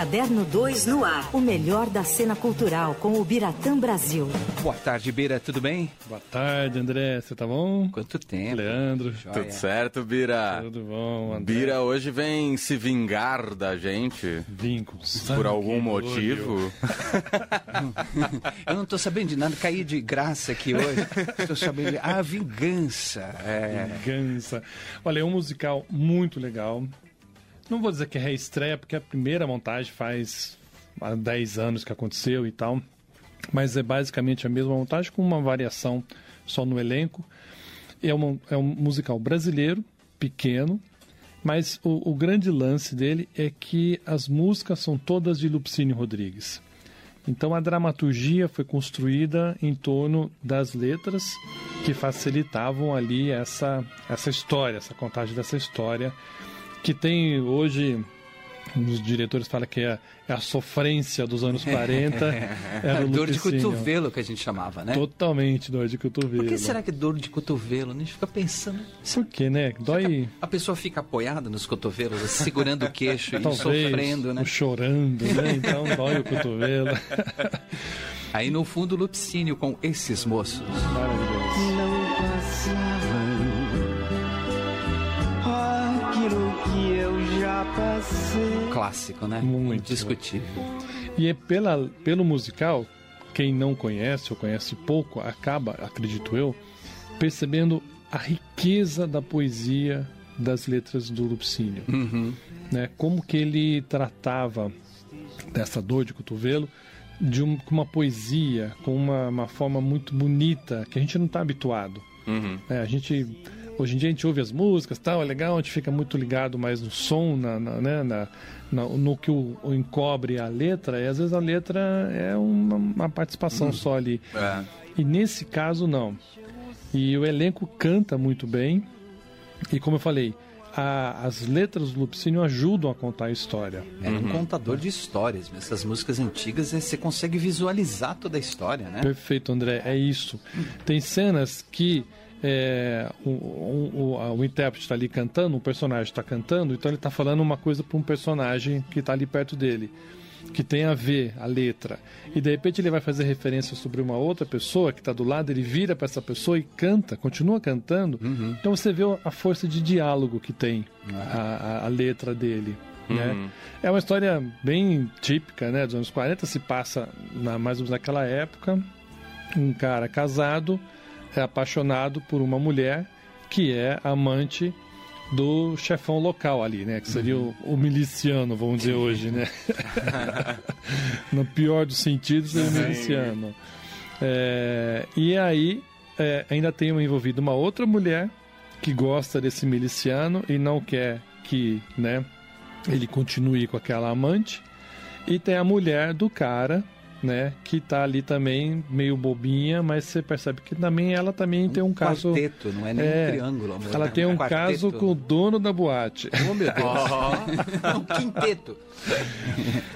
Caderno 2 no ar. O melhor da cena cultural com o Biratã Brasil. Boa tarde, Bira, tudo bem? Boa tarde, André. Você tá bom? Quanto tempo? Leandro. Joia. Tudo certo, Bira? Tudo bom, André. Bira hoje vem se vingar da gente. Vim com Por algum motivo. Eu não tô sabendo de nada, caí de graça aqui hoje. Estou sabendo de... Ah, vingança. É. Vingança. Olha, é um musical muito legal. Não vou dizer que é reestreia, porque a primeira montagem faz há 10 anos que aconteceu e tal. Mas é basicamente a mesma montagem com uma variação só no elenco. É, uma, é um musical brasileiro, pequeno, mas o, o, grande lance dele é que as músicas são todas de Lupicínio Rodrigues. Então a dramaturgia foi construída em torno das letras que facilitavam ali essa, essa história, essa contagem dessa história, que tem hoje um dos diretores fala que é, é, a sofrência dos anos 40. Era dor de cotovelo que a gente chamava, né? Totalmente dor de cotovelo. Por que será que é dor de cotovelo? A gente fica pensando. Por que, né? Dói. A pessoa fica apoiada nos cotovelos, segurando o queixo e sofrendo, né? Chorando, né? Então dói o cotovelo. Aí no fundo, Lupicínio com esses moços. Clássico, né? Muito. Indiscutível. E é pela, pelo musical, quem não conhece ou conhece pouco, acaba, acredito eu, percebendo a riqueza da poesia das letras do Lupicínio. Uhum. Né? Como que ele tratava dessa dor de cotovelo de um, com uma poesia, com uma, uma forma muito bonita, que a gente não está habituado. Uhum. É, a gente Hoje em dia a gente ouve as músicas, tal, é legal, a gente fica muito ligado mais no som, na, na, né, na, na no que o, o, encobre a letra, e às vezes a letra é uma, uma participação hum. só ali. É. E nesse caso, não. E o elenco canta muito bem, e como eu falei, a, as letras do Lupicínio ajudam a contar a história. É um contador de histórias. Essas músicas antigas você consegue visualizar toda a história, né? Perfeito, André, é isso. Tem cenas que é, o, o, o, o, intérprete está ali cantando, o personagem está cantando, então ele está falando uma coisa para um personagem que está ali perto dele, que tem a ver a letra. E de repente ele vai fazer referência sobre uma outra pessoa que está do lado, ele vira para essa pessoa e canta, continua cantando. Uhum. Então você vê a força de diálogo que tem a, a, a, letra dele. Né? Uhum. É uma história bem típica né, dos anos 40, se passa na, mais ou menos naquela época. Um cara casado é apaixonado por uma mulher que é amante do chefão local ali, né? Que seria uhum. o, o, miliciano, vamos dizer hoje, né? no pior dos sentidos, seria o miliciano. É, e aí é, ainda tem envolvido uma outra mulher que gosta desse miliciano e não quer que, né, ele continue com aquela amante. E tem a mulher do cara né? Que tá ali também meio bobinha, mas você percebe que também ela também um tem um caso. Quarteto, não é nem é, um triângulo. Amor. Ela tem um quarteto. caso com o dono da boate. Oh, meu Deus. Oh. um quinteto.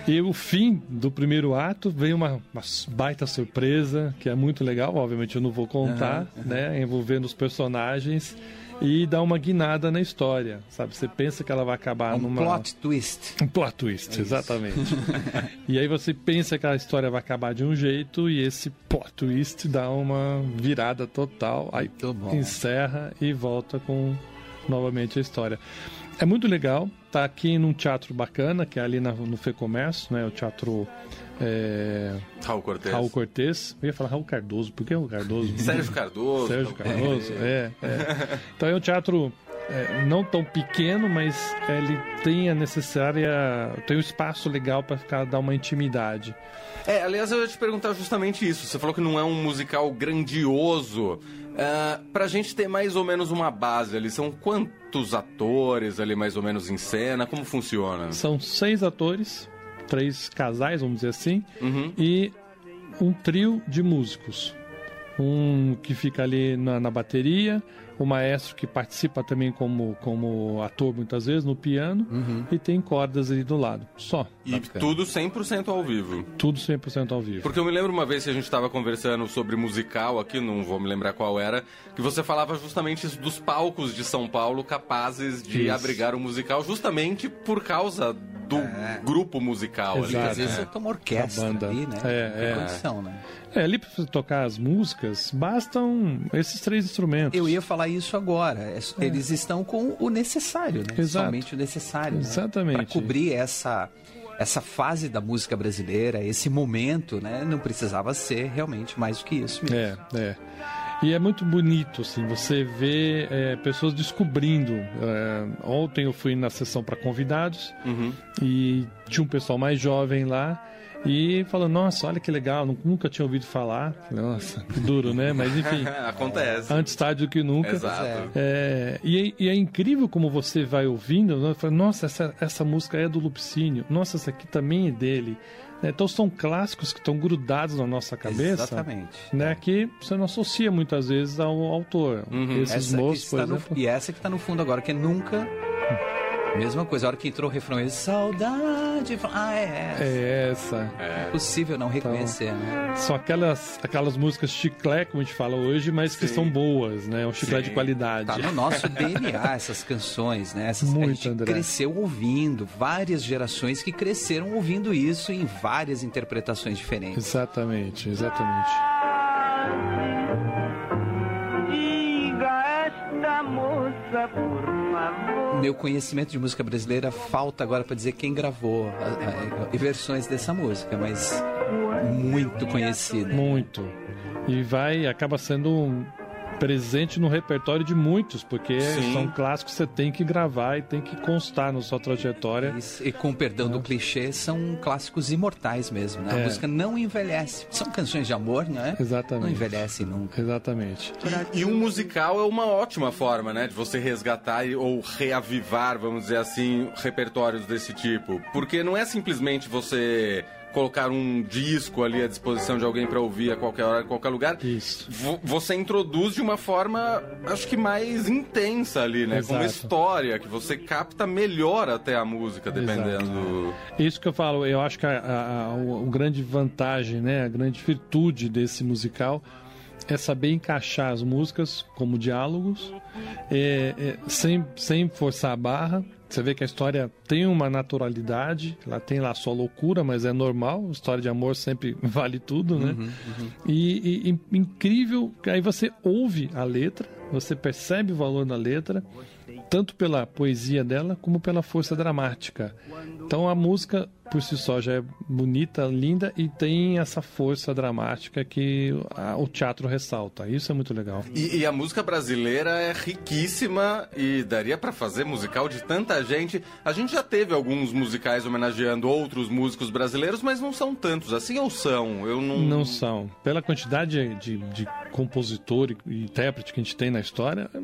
E o fim do primeiro ato veio uma, uma, baita surpresa, que é muito legal, obviamente eu não vou contar, uhum, uhum. né? Envolvendo os personagens e dá uma guinada na história, sabe? Você pensa que ela vai acabar um numa plot twist. Um plot twist, é exatamente. e aí você pensa que a história vai acabar de um jeito e esse plot twist dá uma virada total, aí encerra e volta com novamente a história. É muito legal, tá aqui num teatro bacana, que é ali na, no Fê Comércio, né? O teatro é... Raul Cortez. Raul Cortez. Eu ia falar Raul Cardoso, por que o Cardoso? Sérgio Cardoso. Sérgio Cardoso, é. é. Então é um teatro é, não tão pequeno, mas ele tem a necessária. tem um espaço legal para ficar dar uma intimidade. É, aliás, eu ia te perguntar justamente isso. Você falou que não é um musical grandioso. Uh, pra gente ter mais ou menos uma base ali, são quantos atores ali mais ou menos em cena? Como funciona? São seis atores três casais, vamos dizer assim, uhum. e um trio de músicos. Um que fica ali na, na bateria, o maestro que participa também como, como ator muitas vezes no piano uhum. e tem cordas ali do lado. Só. E Bacana. tudo 100% ao vivo. Tudo 100% ao vivo. Porque eu me lembro uma vez que a gente estava conversando sobre musical aqui, não vou me lembrar qual era, que você falava justamente dos palcos de São Paulo capazes de Isso. abrigar o musical justamente por causa do grupo musical ali. Exato. Às vezes É. você toma orquestra ali, né? É, é. condição, né? É, ali pra você tocar as músicas, bastam esses três instrumentos. Eu ia falar isso agora. É- Eles estão com o necessário, né? Exato. Somente o necessário. Exatamente. Para cobrir essa, essa fase da música brasileira, esse momento, né? Não precisava ser realmente mais do que isso mesmo. É, é. E é muito bonito, assim, você vê é, pessoas descobrindo. É, ontem eu fui na sessão para convidados Uhum. e tinha um pessoal mais jovem lá e falando, nossa, olha que legal, nu- nunca tinha ouvido falar. Nossa, duro, né? Mas enfim, Acontece. antes tarde do que nunca. Exato. É, e, é- e é incrível como você vai ouvindo, né? Fala, nossa, essa, essa música é do Lupicínio, nossa, essa aqui também é dele. Né? Então são clássicos que estão grudados na nossa cabeça. Exatamente. Né, que você não associa muitas vezes ao autor. Uhum. Esses Essa que moços, por está no- exemplo. e essa que tá no fundo agora, que é nunca. Mesma coisa, a hora que entrou o refrão, ele, saudade. Ah, é essa. É essa. É possível não reconhecer, né? São aquelas, aquelas músicas chiclete, como a gente fala hoje, mas que Sim. são boas, né? Um chiclete Sim. de qualidade. Tá no nosso DNA essas canções, né? Essas que a Muito, gente André. cresceu ouvindo, várias gerações que cresceram ouvindo isso em várias interpretações diferentes. Exatamente, exatamente. Diga esta moça, por. Meu conhecimento de música brasileira falta agora para dizer quem gravou a- a- a- versões dessa música, mas muito conhecida. Muito. E vai, acaba sendo um presente no repertório de muitos, porque Sim. são clássicos que você tem que gravar e tem que constar na sua trajetória. E, e com o perdão do clichê, são clássicos imortais mesmo, né? A É. música não envelhece. São canções de amor, né? Exatamente. Não envelhecem nunca. Exatamente. E um musical é uma ótima forma, né, de você resgatar e- ou reavivar, vamos dizer assim, repertórios desse tipo. Porque não é simplesmente você colocar um disco ali à disposição de alguém para ouvir a qualquer hora, em qualquer lugar. Isso. Vo- Você introduz de uma forma, acho que mais intensa ali, né? Com uma Exato. história que você capta melhor até a música, dependendo. Isso que eu falo, eu acho que a, a, a, o grande vantagem, né, a grande virtude desse musical é saber encaixar as músicas como diálogos, é, é, sem, sem forçar a barra. Você vê que a história tem uma naturalidade, ela tem lá a sua loucura, mas é normal. História de amor sempre vale tudo, né? E, e- e incrível que aí você ouve a letra, você percebe o valor da letra, tanto pela poesia dela como pela força dramática. Então a música por si só já é bonita, linda e tem essa força dramática que a- o teatro ressalta. Isso é muito legal. E, e a música brasileira é riquíssima e daria pra fazer musical de tanta gente. A gente já teve alguns musicais homenageando outros músicos brasileiros, mas não são tantos assim ou são? Eu não. Não são. Pela quantidade de, de compositor e e intérprete que a gente tem na história, é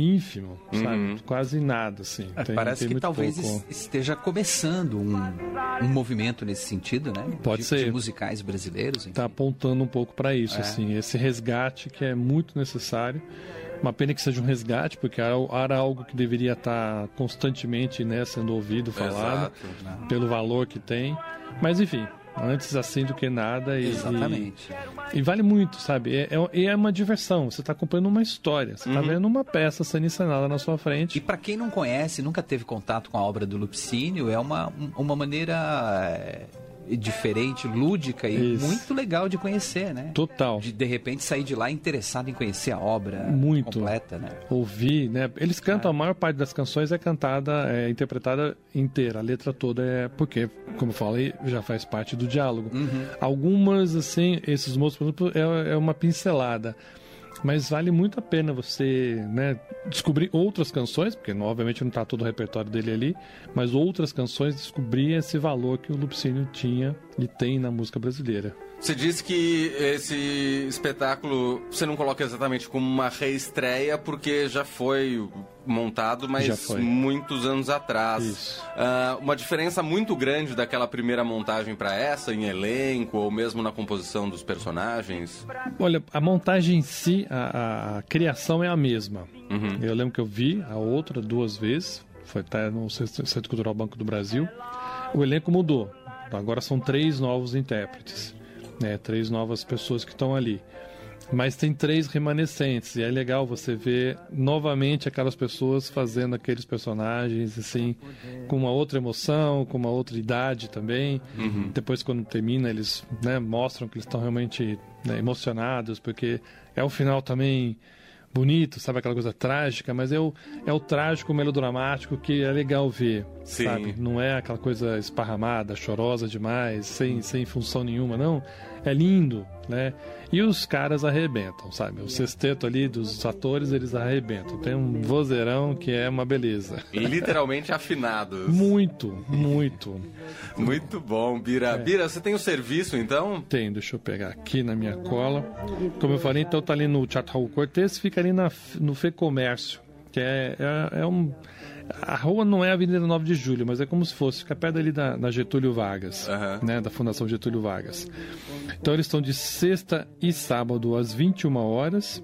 ínfimo, sabe? Quase nada, assim. Tem- É, Parece tem que muito talvez pouco. es- esteja começando um, um movimento nesse sentido, né? Pode de, ser. De musicais brasileiros. enfim. tá apontando um pouco para isso, É. assim, esse resgate que é muito necessário. Uma pena que seja um resgate, porque era, algo que deveria estar constantemente né, sendo ouvido, falado, Exato. pelo valor que tem. Mas enfim, antes assim do que nada. E, Exatamente. E, e vale muito, sabe? É, é, é uma diversão. Você está acompanhando uma história, você está vendo uma peça sendo encenada na sua E frente. para quem não conhece, nunca teve contato com a obra do Lupicínio, é uma, um- uma maneira é, diferente, lúdica e Isso. muito legal de conhecer, né? Total. De, de repente sair de lá interessado em conhecer a obra Muito. completa, né? ouvir, né? Eles cantam, a maior parte das canções é cantada, é interpretada inteira, a letra toda é porque, como eu falei, já faz parte do diálogo. Algumas, assim, esses moços, por exemplo, é, é uma pincelada. Mas vale muito a pena você né, descobrir outras canções, porque não- obviamente não está todo o repertório dele ali, mas outras canções, descobrir esse valor que o Lupicínio tinha e tem na música brasileira. Você disse que esse espetáculo você não coloca exatamente como uma reestreia porque já foi montado, mas foi. muitos anos atrás. Isso. Ah, uma diferença muito grande daquela primeira montagem para essa, em elenco ou mesmo na composição dos personagens. Olha, a montagem em si, a, a- criação é a mesma. Uhum. Eu lembro que eu vi a outra duas vezes, foi até no Centro Centro Cultural Banco do Brasil. O elenco mudou. Agora são três novos intérpretes, né? três novas pessoas que estão ali. Mas tem três remanescentes, e é legal você ver novamente aquelas pessoas fazendo aqueles personagens, assim, com uma outra emoção, com uma outra idade também. Depois, quando termina, eles né, mostram que eles estão realmente né, emocionados, porque é um final também bonito, sabe? Aquela coisa trágica, mas é o, é o trágico melodramático que é legal ver, Sim. sabe? Não é aquela coisa esparramada, chorosa demais, sem, sem função nenhuma, não. É lindo, né? E os caras arrebentam, sabe? O sexteto ali dos atores, eles arrebentam. Tem um vozeirão que é uma beleza. Literalmente afinados. Muito, muito. Muito bom, Bira. Bira, você tem o serviço, então? Tem, deixa eu pegar aqui na minha cola. Como eu falei, então tá ali no Teatro Raul Cortez, fica ali na, no Fê Comércio, que é, é, é um... A rua não é a Avenida 9 de Julho, mas é como se fosse, fica perto ali da, da Getúlio Vargas, Aham. né, da Fundação Getúlio Vargas. Então eles estão de sexta e sábado às 21 horas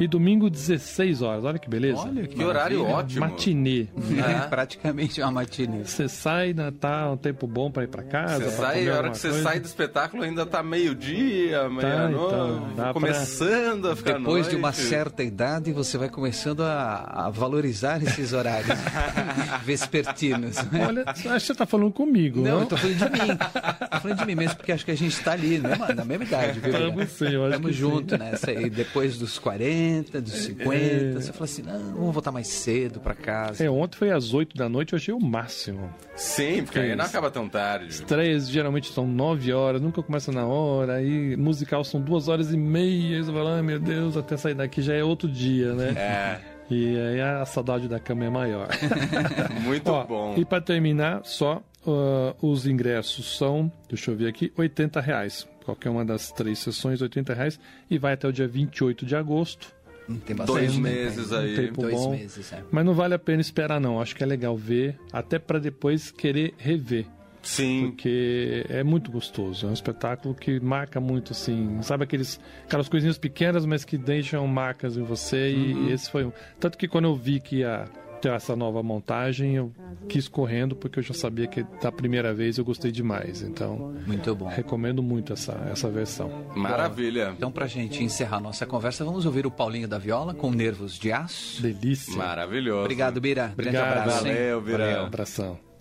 e domingo 16 horas. Olha que beleza. Olha Que horário maravilha. ótimo. Matinê. É, praticamente uma matinê. Você sai, né, tá um tempo bom para ir para casa. Você pra sai, comer a hora que você coisa. sai do espetáculo ainda tá meio-dia, meia-noite, então, dá pra- começando a ficar Depois de uma noite. certa idade, você vai começando a, a valorizar esses horários vespertinos. Olha, acho que você tá falando comigo, Não, não? eu tô falando de mim. Tô falando de mim mesmo, porque acho que a gente tá ali, né, mano? Na mesma idade, viu? Tamo sim, eu acho Tamo que junto, né? Essa aí, depois dos 40, dos 50, você fala assim, não, vamos voltar mais cedo pra casa. É, ontem foi às 8 da noite, eu achei o máximo. Sim, porque aí não acaba tão tarde. Três geralmente são 9 horas, nunca começa na hora, aí musical são duas horas e meia, você fala, ai meu Deus, até sair daqui já é outro dia, né? É, E aí a saudade da cama é maior. muito Ó, bom. E para terminar, só ah, os ingressos são, deixa eu ver aqui, 80 reais. Qualquer uma das três sessões, 80 reais. E vai até o dia 28 de agosto. Hum, Tem Dois bastante meses tempo. aí. tempo Dois bom. meses, é. Mas não vale a pena esperar, não. Acho que é legal ver, até para depois querer rever. Sim, Porque é muito gostoso. É um espetáculo que marca muito, assim. Sabe aqueles, aquelas coisinhas pequenas, mas que deixam marcas em você. E esse foi um. Tanto que quando eu vi que ia ter essa nova montagem, eu quis correndo, porque eu já sabia que da primeira vez eu gostei demais. Então, Muito bom. recomendo muito essa, essa versão. maravilha. Então, pra gente encerrar nossa conversa, vamos ouvir o Paulinho da Viola com Nervos de Aço. Delícia. Maravilhoso. Obrigado, Bira. Grande Obrigado. abraço. hein? Valeu, Bira. Abração.